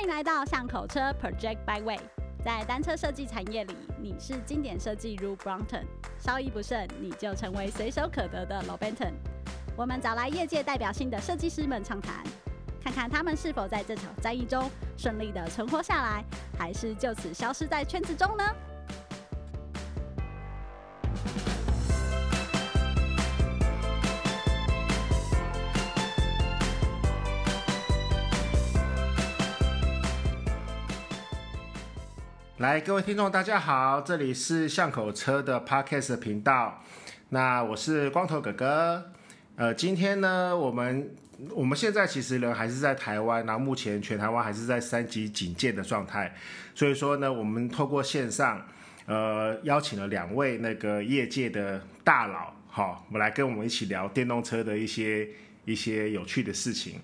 欢迎来到巷口车 Project Byway。在单车设计产业里，你是经典设计如 Brompton，稍一不慎你就成为随手可得的 Lobenton。我们找来业界代表性的设计师们畅谈，看看他们是否在这场战役中顺利的存活下来，还是就此消失在圈子中呢？来，各位听众，大家好，这里是巷口车的 Podcast 频道。那我是光头哥哥。呃，今天呢，我们我们现在其实人还是在台湾，然后目前全台湾还是在三级警戒的状态。所以说呢，我们透过线上，呃，邀请了两位那个业界的大佬，好，我们来跟我们一起聊电动车的一些一些有趣的事情。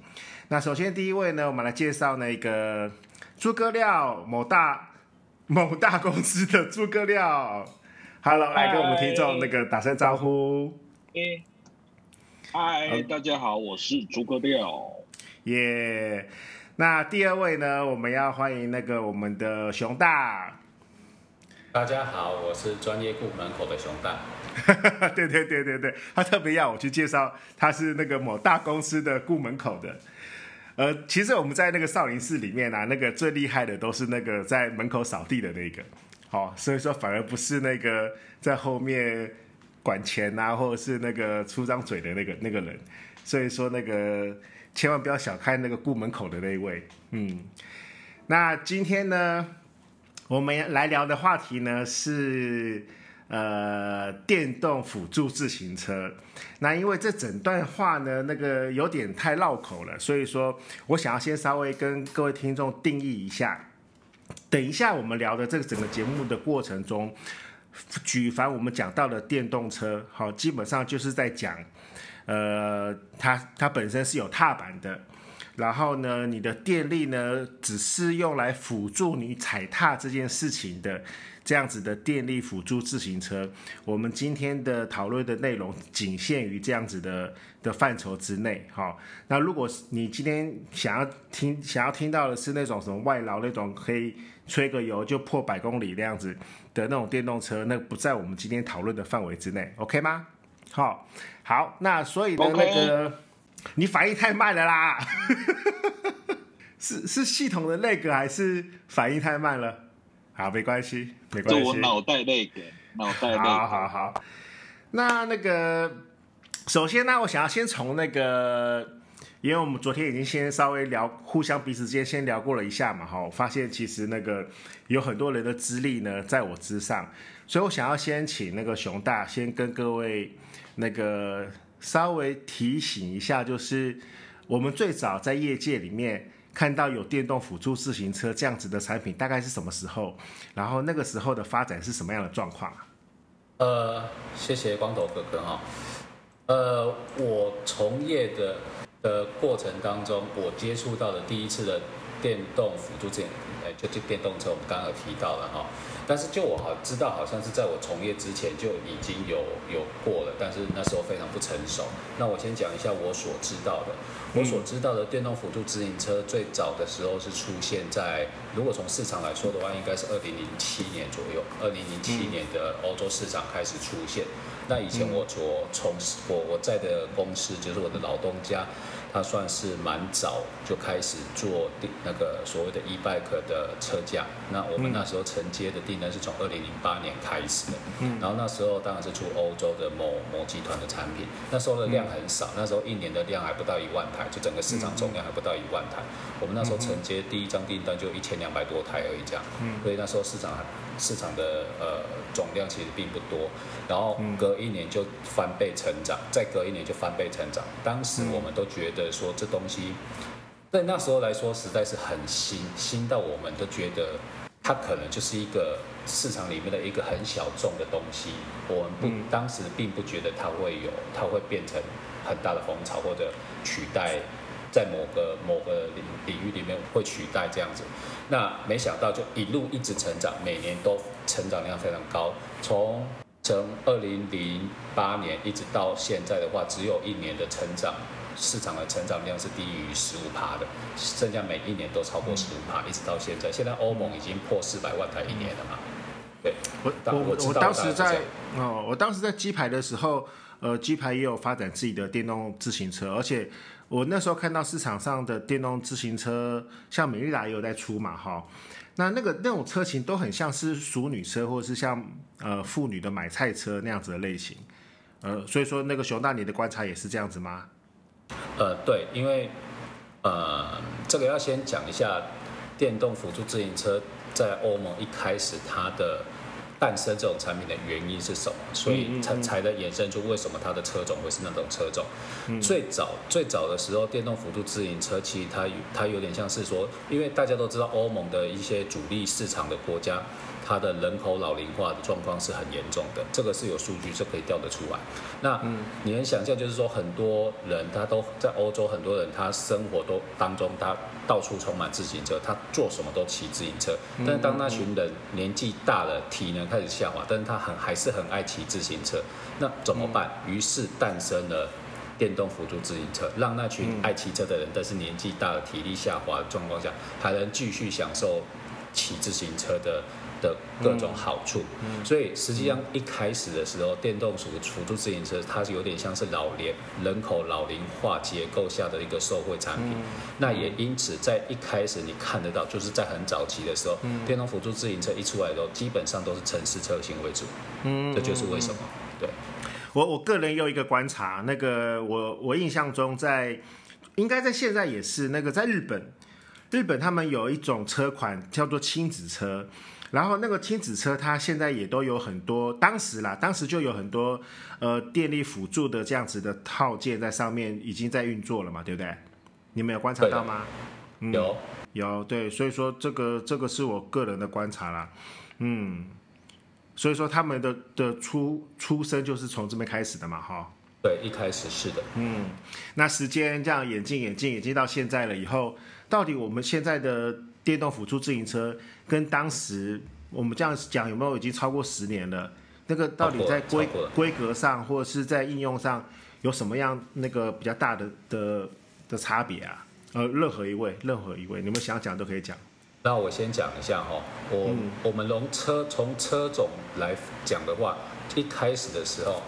那首先第一位呢，我们来介绍那个诸葛亮某大。某大公司的诸葛亮，Hello，来跟我们听众那个打声招呼。嗨，大家好，我是诸葛亮。耶，yeah. 那第二位呢，我们要欢迎那个我们的熊大。大家好，我是专业顾门口的熊大。对对对对对，他特别要我去介绍，他是那个某大公司的顾门口的。呃，其实我们在那个少林寺里面啊，那个最厉害的都是那个在门口扫地的那个，好、哦，所以说反而不是那个在后面管钱啊，或者是那个出张嘴的那个那个人，所以说那个千万不要小看那个顾门口的那一位，嗯，那今天呢，我们来聊的话题呢是。呃，电动辅助自行车，那因为这整段话呢，那个有点太绕口了，所以说我想要先稍微跟各位听众定义一下。等一下我们聊的这个整个节目的过程中，举凡我们讲到的电动车，好，基本上就是在讲，呃，它它本身是有踏板的，然后呢，你的电力呢，只是用来辅助你踩踏这件事情的。这样子的电力辅助自行车，我们今天的讨论的内容仅限于这样子的的范畴之内。好，那如果你今天想要听想要听到的是那种什么外劳那种可以吹个油就破百公里那样子的那种电动车，那不在我们今天讨论的范围之内，OK 吗？好，好，那所以呢.那个你反应太慢了啦，是是系统的那个还是反应太慢了？好，没关系，没关系。我脑袋那个，脑袋那个。好好好。那那个，首先呢，我想要先从那个，因为我们昨天已经先稍微聊，互相彼此之间先聊过了一下嘛，哈，我发现其实那个有很多人的资历呢在我之上，所以我想要先请那个熊大先跟各位那个稍微提醒一下，就是我们最早在业界里面。看到有电动辅助自行车这样子的产品，大概是什么时候？然后那个时候的发展是什么样的状况啊？呃，谢谢光头哥哥哈。呃，我从业的的过程当中，我接触到的第一次的电动辅助自行车，就就电动车，我们刚刚有提到了哈。但是就我好知道，好像是在我从业之前就已经有有过了，但是那时候非常不成熟。那我先讲一下我所知道的。我所知道的电动辅助自行车最早的时候是出现在，如果从市场来说的话，应该是二零零七年左右。二零零七年的欧洲市场开始出现。那以前我所从事我我在的公司就是我的老东家。他算是蛮早就开始做那个所谓的 e-bike 的车架，那我们那时候承接的订单是从二零零八年开始的，嗯，然后那时候当然是出欧洲的某某集团的产品，那时候的量很少，那时候一年的量还不到一万台，就整个市场总量还不到一万台，我们那时候承接第一张订单就一千两百多台而已，这样，嗯，所以那时候市场还。市场的呃总量其实并不多，然后隔一年就翻倍成长，再隔一年就翻倍成长。当时我们都觉得说这东西，在那时候来说实在是很新，新到我们都觉得它可能就是一个市场里面的一个很小众的东西。我们不当时并不觉得它会有，它会变成很大的风潮或者取代。在某个某个领领域里面会取代这样子，那没想到就一路一直成长，每年都成长量非常高。从从二零零八年一直到现在的话，只有一年的成长市场的成长量是低于十五趴的，剩下每一年都超过十五趴，一直到现在。现在欧盟已经破四百万台一年了嘛？对，我我我我当时在哦，我当时在鸡排的时候，呃，鸡排也有发展自己的电动自行车，而且我那时候看到市场上的电动自行车，像美利达也有在出嘛，哈。那那个那种车型都很像是淑女车，或者是像呃妇女的买菜车那样子的类型，呃，所以说那个熊大你的观察也是这样子吗？呃，对，因为呃这个要先讲一下电动辅助自行车在欧盟一开始它的。诞生这种产品的原因是什么？所以才才能衍生出为什么它的车种会是那种车种。嗯、最早最早的时候，电动辅助自行车其实它它有点像是说，因为大家都知道欧盟的一些主力市场的国家，它的人口老龄化的状况是很严重的，这个是有数据是可以调得出来。那你能想象，就是说很多人他都在欧洲，很多人他生活都当中他。到处充满自行车，他做什么都骑自行车。但是当那群人年纪大了，体能开始下滑，但是他很还是很爱骑自行车。那怎么办？于是诞生了电动辅助自行车，让那群爱骑车的人，但是年纪大了、体力下滑的状况下，还能继续享受骑自行车的。的各种好处，所以实际上一开始的时候，电动辅辅助自行车它是有点像是老年人口老龄化结构下的一个社会产品。嗯、那也因此，在一开始你看得到，就是在很早期的时候，嗯、电动辅助自行车一出来的时候，基本上都是城市车型为主。嗯，这就是为什么。对，我我个人有一个观察，那个我我印象中在应该在现在也是那个在日本，日本他们有一种车款叫做亲子车。然后那个亲子车，它现在也都有很多，当时啦，当时就有很多呃电力辅助的这样子的套件在上面已经在运作了嘛，对不对？你们有观察到吗？嗯、有。有对，所以说这个这个是我个人的观察啦，嗯，所以说他们的的出出生就是从这边开始的嘛，哈。对，一开始是的，嗯，那时间这样演进演进演进到现在了以后，到底我们现在的电动辅助自行车跟当时我们这样讲有没有已经超过十年了？那个到底在规规格上或者是在应用上有什么样那个比较大的的的差别啊？呃，任何一位，任何一位，你们想讲都可以讲。那我先讲一下哈，我、嗯、我们从车从车种来讲的话，一开始的时候。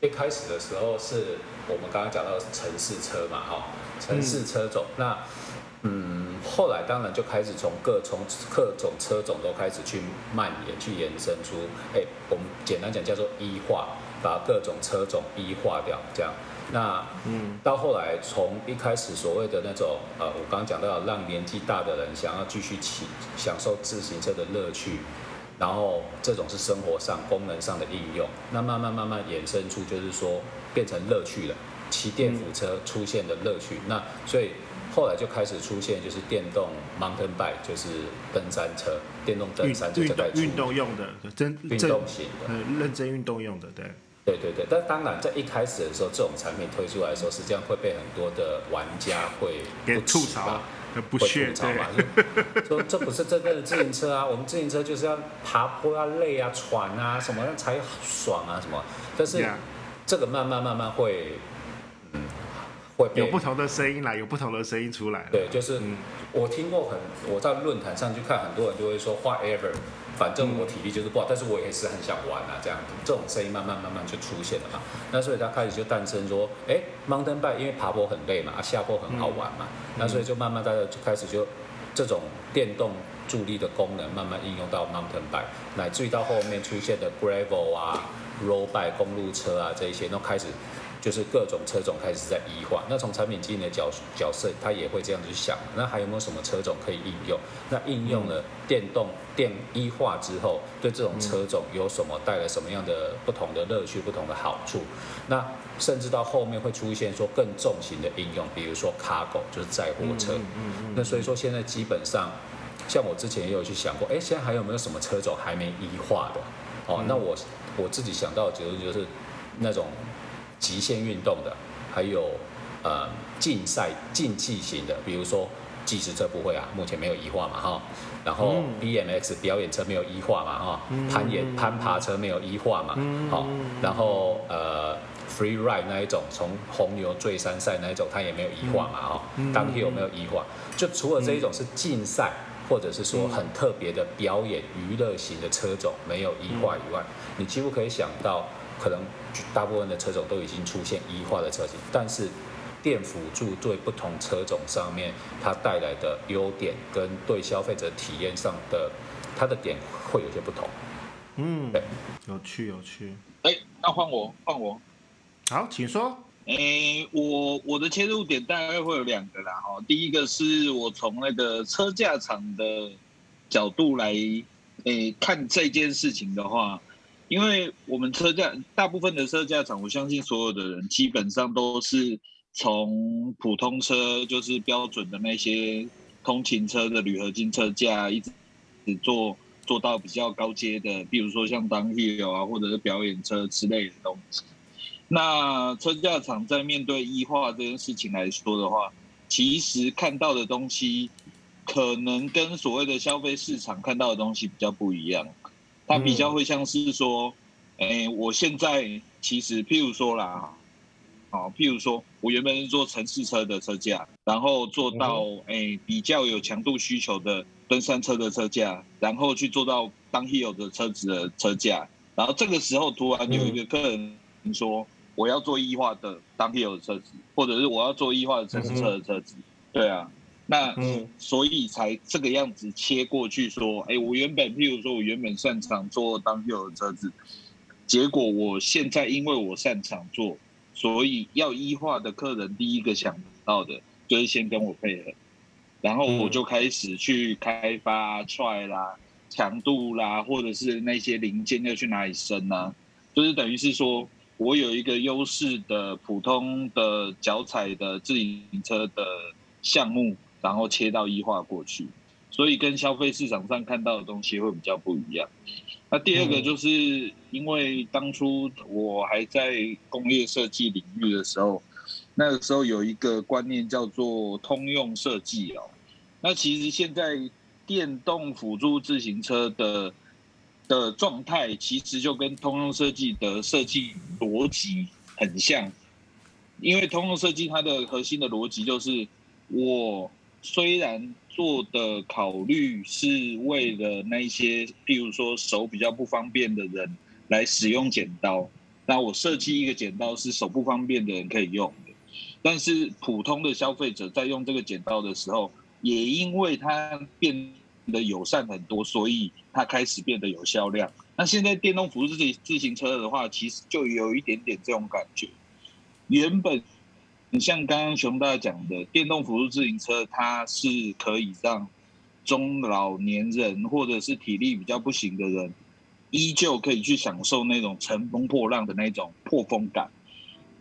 一开始的时候是我们刚刚讲到城市车嘛，哈，城市车种。嗯那嗯，后来当然就开始从各从各种车种都开始去蔓延，去延伸出，哎，我们简单讲叫做一化，把各种车种一化掉，这样。那嗯，到后来从一开始所谓的那种呃，我刚刚讲到让年纪大的人想要继续骑，享受自行车的乐趣。然后这种是生活上功能上的应用，那慢慢慢慢衍生出就是说变成乐趣了，骑电辅车出现的乐趣。嗯、那所以后来就开始出现就是电动 mountain bike，就是登山车，电动登山就在运，运动用的，真运动型的，认真运动用的，对。对对对，但当然在一开始的时候，这种产品推出来的时候，实际上会被很多的玩家会不吐槽。不屑，吐槽嘛，说这不是真正的自行车啊，我们自行车就是要爬坡啊累啊、喘啊什么才爽啊什么，但是这个慢慢慢慢会，嗯，会有不同的声音来，有不同的声音出来。对，就是我听过很，我在论坛上去看，很多人就会说 whatever。反正我体力就是不好，但是我也是很想玩啊，这样子，这种声音慢慢慢慢就出现了嘛。那所以它开始就诞生说，哎，mountain bike 因为爬坡很累嘛，啊，下坡很好玩嘛，嗯、那所以就慢慢大家就开始就这种电动助力的功能慢慢应用到 mountain bike，乃至于到后面出现的 gravel 啊、road bike 公路车啊这一些都开始。就是各种车种开始在一化，那从产品经理的角角色，他也会这样子想，那还有没有什么车种可以应用？那应用了电动电一化之后，对这种车种有什么带来什么样的不同的乐趣、不同的好处？那甚至到后面会出现说更重型的应用，比如说 cargo 就是载货车。那所以说现在基本上，像我之前也有去想过，哎，现在还有没有什么车种还没一化的？哦，那我我自己想到的结论就是那种。极限运动的，还有呃竞赛竞技型的，比如说计时车不会啊，目前没有一化嘛哈。然后 BMX 表演车没有一化嘛哈。攀岩攀爬车没有一化嘛。好，然后呃 free ride 那一种，从红牛坠山赛那一种，它也没有一化嘛，哈、嗯，当天有没有一化？就除了这一种是竞赛，或者是说很特别的表演娱乐型的车种没有一化以外，你几乎可以想到，可能大部分的车种都已经出现一化的车型，但是电辅助对不同车种上面它带来的优点跟对消费者体验上的它的点会有些不同。嗯，对，有趣有趣。哎，那换我换我。好，请说。诶，我我的切入点大概会有两个啦，哈。第一个是我从那个车架厂的角度来，诶，看这件事情的话，因为我们车架大部分的车架厂，我相信所有的人基本上都是从普通车，就是标准的那些通勤车的铝合金车架，一直做做到比较高阶的，比如说像 downhill 啊，或者是表演车之类的东西。那车架厂在面对异化这件事情来说的话，其实看到的东西可能跟所谓的消费市场看到的东西比较不一样。它比较会像是说，哎、欸，我现在其实譬如说啦，好，譬如说我原本是做城市车的车架，然后做到哎、欸、比较有强度需求的登山车的车架，然后去做到 downhill 的车子的车架，然后这个时候突然有一个客人说。我要做异化的 downhill 的车子，或者是我要做异化的城市车的车子，嗯、对啊，那、嗯、所以才这个样子切过去说，哎、欸，我原本譬如说我原本擅长做 downhill 的车子，结果我现在因为我擅长做，所以要 E 化的客人第一个想到的就是先跟我配合，然后我就开始去开发 try 啦、强度啦，或者是那些零件要去哪里生啊，就是等于是说。我有一个优势的普通的脚踩的自行车的项目，然后切到 E 化过去，所以跟消费市场上看到的东西会比较不一样。那第二个就是因为当初我还在工业设计领域的时候，那个时候有一个观念叫做通用设计哦。那其实现在电动辅助自行车的。的状态其实就跟通用设计的设计逻辑很像，因为通用设计它的核心的逻辑就是，我虽然做的考虑是为了那些，譬如说手比较不方便的人来使用剪刀，那我设计一个剪刀是手不方便的人可以用的，但是普通的消费者在用这个剪刀的时候，也因为它变得友善很多，所以它开始变得有销量。那现在电动辅助自自行车的话，其实就有一点点这种感觉。原本像刚刚熊大讲的，电动辅助自行车，它是可以让中老年人或者是体力比较不行的人，依旧可以去享受那种乘风破浪的那种破风感。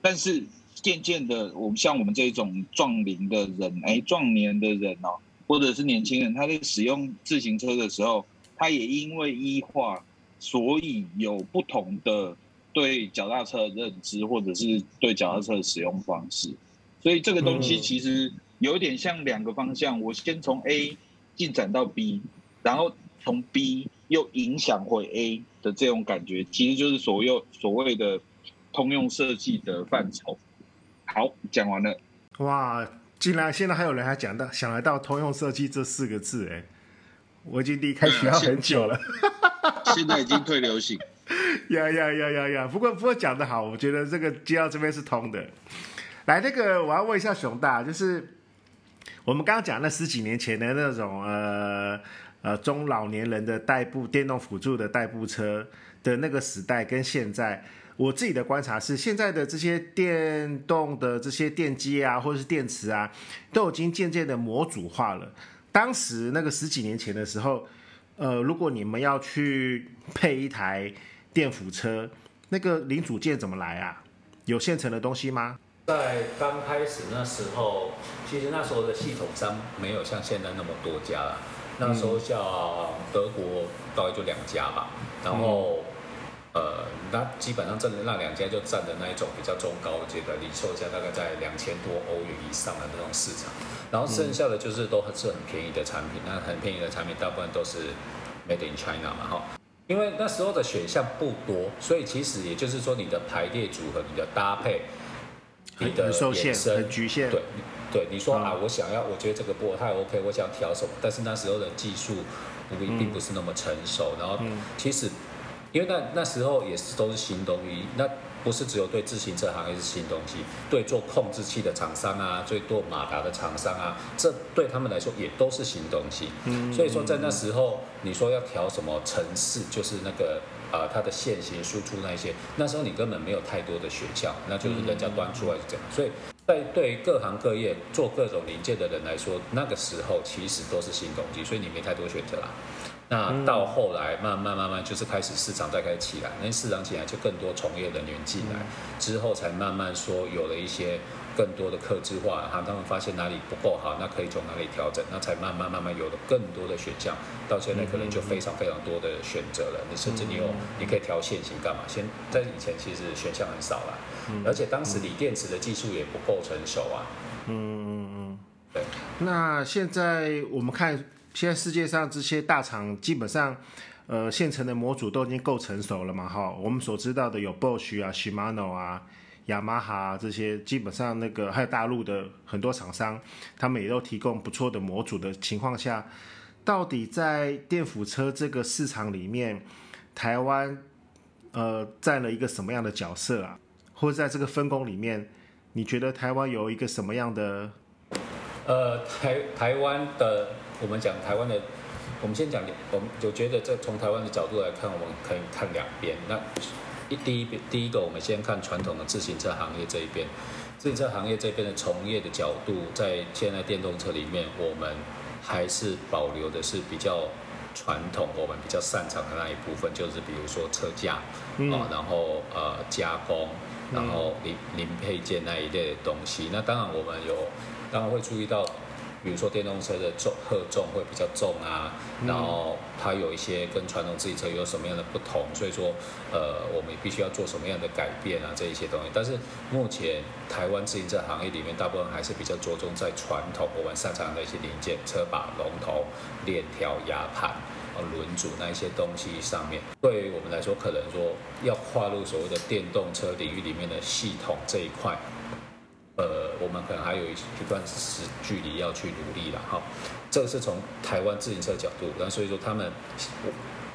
但是渐渐的，我们像我们这种壮龄的人，哎，壮年的人哦。或者是年轻人，他在使用自行车的时候，他也因为医化，所以有不同的对脚踏车的认知，或者是对脚踏车的使用方式。所以这个东西其实有点像两个方向，我先从 A 进展到 B，然后从 B 又影响回 A 的这种感觉，其实就是所有所谓的通用设计的范畴。好，讲完了。哇！竟然现在还有人还讲到想来到通用设计这四个字，哎，我已经离开学校很久了，现在已经退流行。呀呀呀呀呀！不过不过讲得好，我觉得这个接到这边是通的。来，那个我要问一下熊大，就是我们刚刚讲那十几年前的那种呃呃中老年人的代步电动辅助的代步车的那个时代，跟现在。我自己的观察是，现在的这些电动的这些电机啊，或者是电池啊，都已经渐渐的模组化了。当时那个十几年前的时候，呃，如果你们要去配一台电辅车，那个零组件怎么来啊？有现成的东西吗？在刚开始那时候，其实那时候的系统商没有像现在那么多家了。那时候像德国大概就两家吧，然后。呃，那基本上这那两家就占的那一种比较中高阶的，零售价大概在两千多欧元以上的那种市场，然后剩下的就是都是很便宜的产品，那很便宜的产品大部分都是 Made in China 嘛，哈。因为那时候的选项不多，所以其实也就是说，你的排列组合、你的搭配、你的受限、很局限。对，对，你说、嗯、啊，我想要，我觉得这个波太 OK，我想调什么？但是那时候的技术不并不是那么成熟，嗯、然后其实因为那那时候也是都是新东西，那。不是只有对自行车行业是新东西，对做控制器的厂商啊，对做马达的厂商啊，这对他们来说也都是新东西。嗯，所以说在那时候，你说要调什么城市，就是那个呃它的线型输出那些，那时候你根本没有太多的选项，那就是人家端出来是这样。所以在对各行各业做各种零件的人来说，那个时候其实都是新东西，所以你没太多选择啦。那到后来，慢慢慢慢就是开始市场再开始起来，那市场起来就更多从业人员进来，之后才慢慢说有了一些更多的克制化，哈，他们发现哪里不够好，那可以从哪里调整，那才慢慢慢慢有了更多的选项，到现在可能就非常非常多的选择了。你甚至你有你可以调线型干嘛？先在以前其实选项很少了，而且当时锂电池的技术也不够成熟啊。嗯嗯嗯，对。那现在我们看。现在世界上这些大厂基本上，呃，现成的模组都已经够成熟了嘛，哈。我们所知道的有 Bosch 啊、Shimano 啊、雅马哈这些，基本上那个还有大陆的很多厂商，他们也都提供不错的模组的情况下，到底在电辅车这个市场里面，台湾呃占了一个什么样的角色啊？或者在这个分工里面，你觉得台湾有一个什么样的？呃，台台湾的。我们讲台湾的，我们先讲，我们就觉得这从台湾的角度来看，我们可以看两边。那一第一边，第一个，我们先看传统的自行车行业这一边。自行车行业这边的从业的角度，在现在电动车里面，我们还是保留的是比较传统，我们比较擅长的那一部分，就是比如说车架啊、嗯哦，然后呃加工，然后零零配件那一类的东西。那当然我们有，当然会注意到。比如说电动车的重荷重会比较重啊，然后它有一些跟传统自行车有什么样的不同，所以说呃我们也必须要做什么样的改变啊这一些东西。但是目前台湾自行车行业里面大部分还是比较着重在传统我们擅长的一些零件，车把、龙头、链条、牙盘、轮组那一些东西上面。对于我们来说，可能说要跨入所谓的电动车领域里面的系统这一块。呃，我们可能还有一段时距离要去努力了哈。这个是从台湾自行车角度，那所以说他们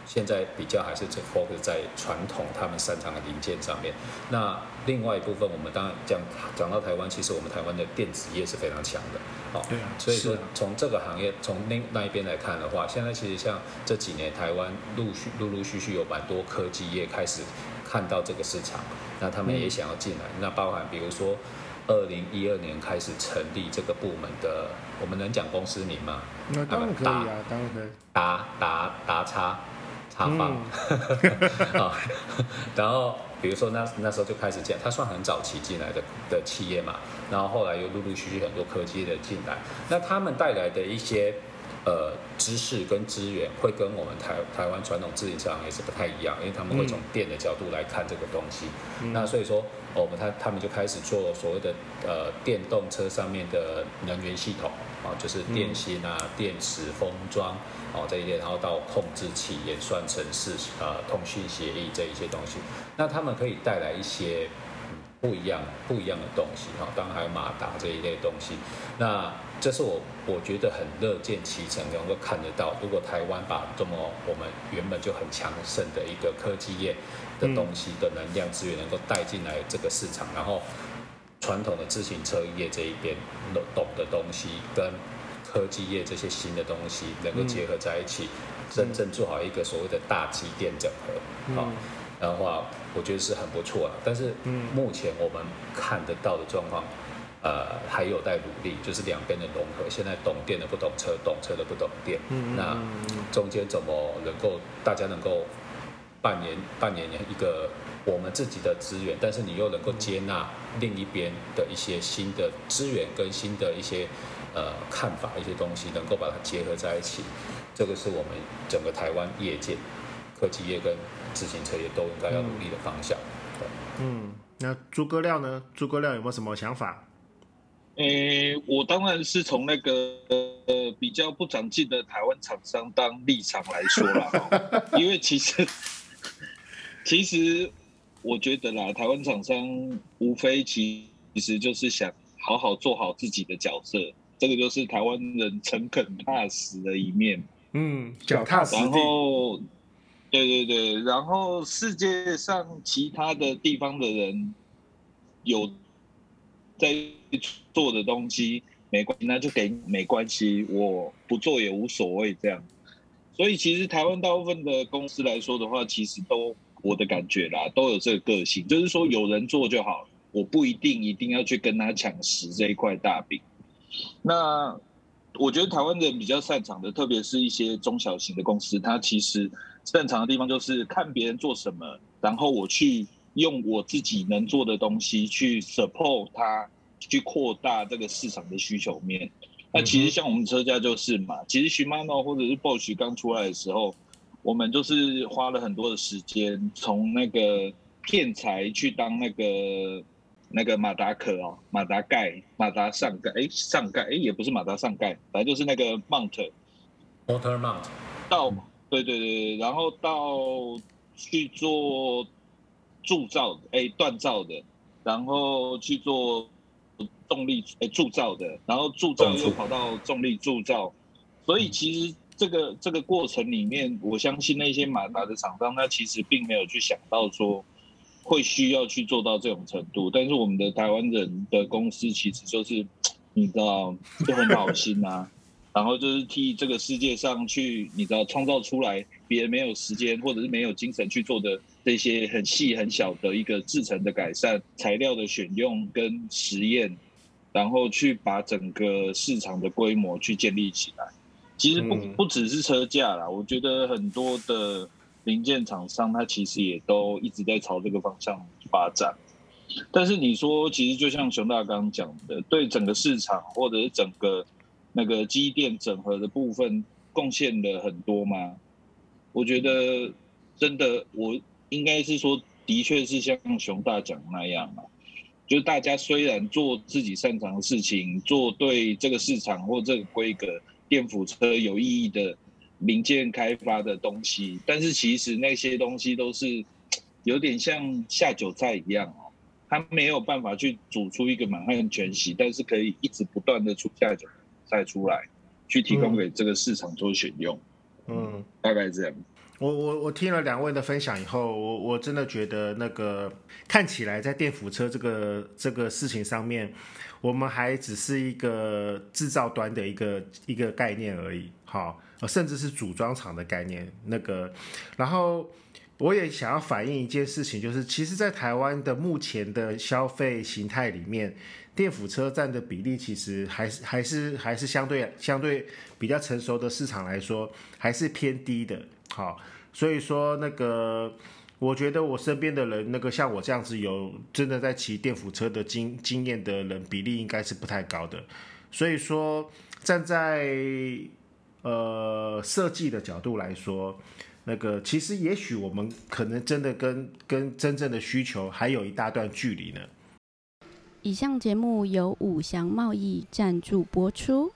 现在比较还是只 focus 在传统他们擅长的零件上面。那另外一部分，我们当然讲讲到台湾，其实我们台湾的电子业是非常强的，好，对啊。所以说从这个行业从那那一边来看的话，现在其实像这几年台湾陆续陆陆续续有蛮多科技业开始看到这个市场，那他们也想要进来，那包含比如说。二零一二年开始成立这个部门的，我们能讲公司名吗？那当然可以啊，当然可以。达达达叉叉方 啊，然后比如说那那时候就开始这样，他算很早期进来的的企业嘛，然后后来又陆陆续续很多科技的进来，那他们带来的一些。呃，知识跟资源会跟我们台台湾传统自行车行业是不太一样，因为他们会从电的角度来看这个东西。嗯、那所以说，我们他他们就开始做所谓的呃电动车上面的能源系统啊，就是电芯啊、电池封装哦这一些，然后到控制器、演算程式、呃通讯协议这一些东西，那他们可以带来一些。不一样，不一样的东西哈，当然还有马达这一类东西。那这是我我觉得很乐见其成，能够看得到。如果台湾把这么我们原本就很强盛的一个科技业的东西的能量资源能够带进来这个市场，然后传统的自行车业这一边懂懂的东西跟科技业这些新的东西能够结合在一起，真正做好一个所谓的大机电整合，好。的话，我觉得是很不错的。但是目前我们看得到的状况，呃，还有待努力，就是两边的融合。现在懂电的不懂车，懂车的不懂电。那中间怎么能够大家能够扮演扮演一个我们自己的资源，但是你又能够接纳另一边的一些新的资源跟新的一些呃看法，一些东西，能够把它结合在一起。这个是我们整个台湾业界科技业跟自行车业都应该要努力的方向。嗯，那诸葛亮呢？诸葛亮有没有什么想法？诶，我当然是从那个呃比较不长进的台湾厂商当立场来说啦，因为其实 其实我觉得啦，台湾厂商无非其其实就是想好好做好自己的角色，这个就是台湾人诚恳踏实的一面。嗯，脚踏实地。然后，对对对，然后世界上其他的地方的人有在做的东西，没关系，那就给没关系，我不做也无所谓这样。所以其实台湾大部分的公司来说的话，其实都我的感觉啦，都有这个个性，就是说有人做就好，我不一定一定要去跟他抢食这一块大饼。那我觉得台湾人比较擅长的，特别是一些中小型的公司，它其实擅长的地方就是看别人做什么，然后我去用我自己能做的东西去 support 它，去扩大这个市场的需求面。那其实像我们车架就是嘛，其实 Shimano 或者是 Bosch 刚出来的时候，我们就是花了很多的时间，从那个片材去当那个。那个马达壳哦，马达盖、马达上盖，哎，上盖，哎，也不是马达上盖，反正就是那个 mount，motor mount，到，对对对，然后到去做铸造的，哎，锻造的，然后去做动力，呃，铸造的，然后铸造又跑到重力铸造，所以其实这个这个过程里面，我相信那些马达的厂商，他其实并没有去想到说。会需要去做到这种程度，但是我们的台湾人的公司其实就是，你知道，就很好心啊，然后就是替这个世界上去，你知道，创造出来别人没有时间或者是没有精神去做的这些很细很小的一个制成的改善、材料的选用跟实验，然后去把整个市场的规模去建立起来。其实不不只是车架啦，我觉得很多的。零件厂商，它其实也都一直在朝这个方向发展，但是你说，其实就像熊大刚刚讲的，对整个市场或者是整个那个机电整合的部分贡献了很多吗？我觉得真的，我应该是说，的确是像熊大讲的那样嘛，就是大家虽然做自己擅长的事情，做对这个市场或这个规格电辅车有意义的。零件开发的东西，但是其实那些东西都是有点像下酒菜一样哦，它没有办法去煮出一个满汉全席，但是可以一直不断的出下酒菜出来，去提供给这个市场做选用。嗯，大概这样。我我我听了两位的分享以后，我我真的觉得那个看起来在电辅车这个这个事情上面，我们还只是一个制造端的一个一个概念而已。好。甚至是组装厂的概念，那个，然后我也想要反映一件事情，就是其实，在台湾的目前的消费形态里面，电辅车占的比例其实还是还是还是相对相对比较成熟的市场来说，还是偏低的。好，所以说那个，我觉得我身边的人，那个像我这样子有真的在骑电辅车的经经验的人，比例应该是不太高的。所以说站在呃，设计的角度来说，那个其实也许我们可能真的跟跟真正的需求还有一大段距离呢。以上节目由五祥贸易赞助播出。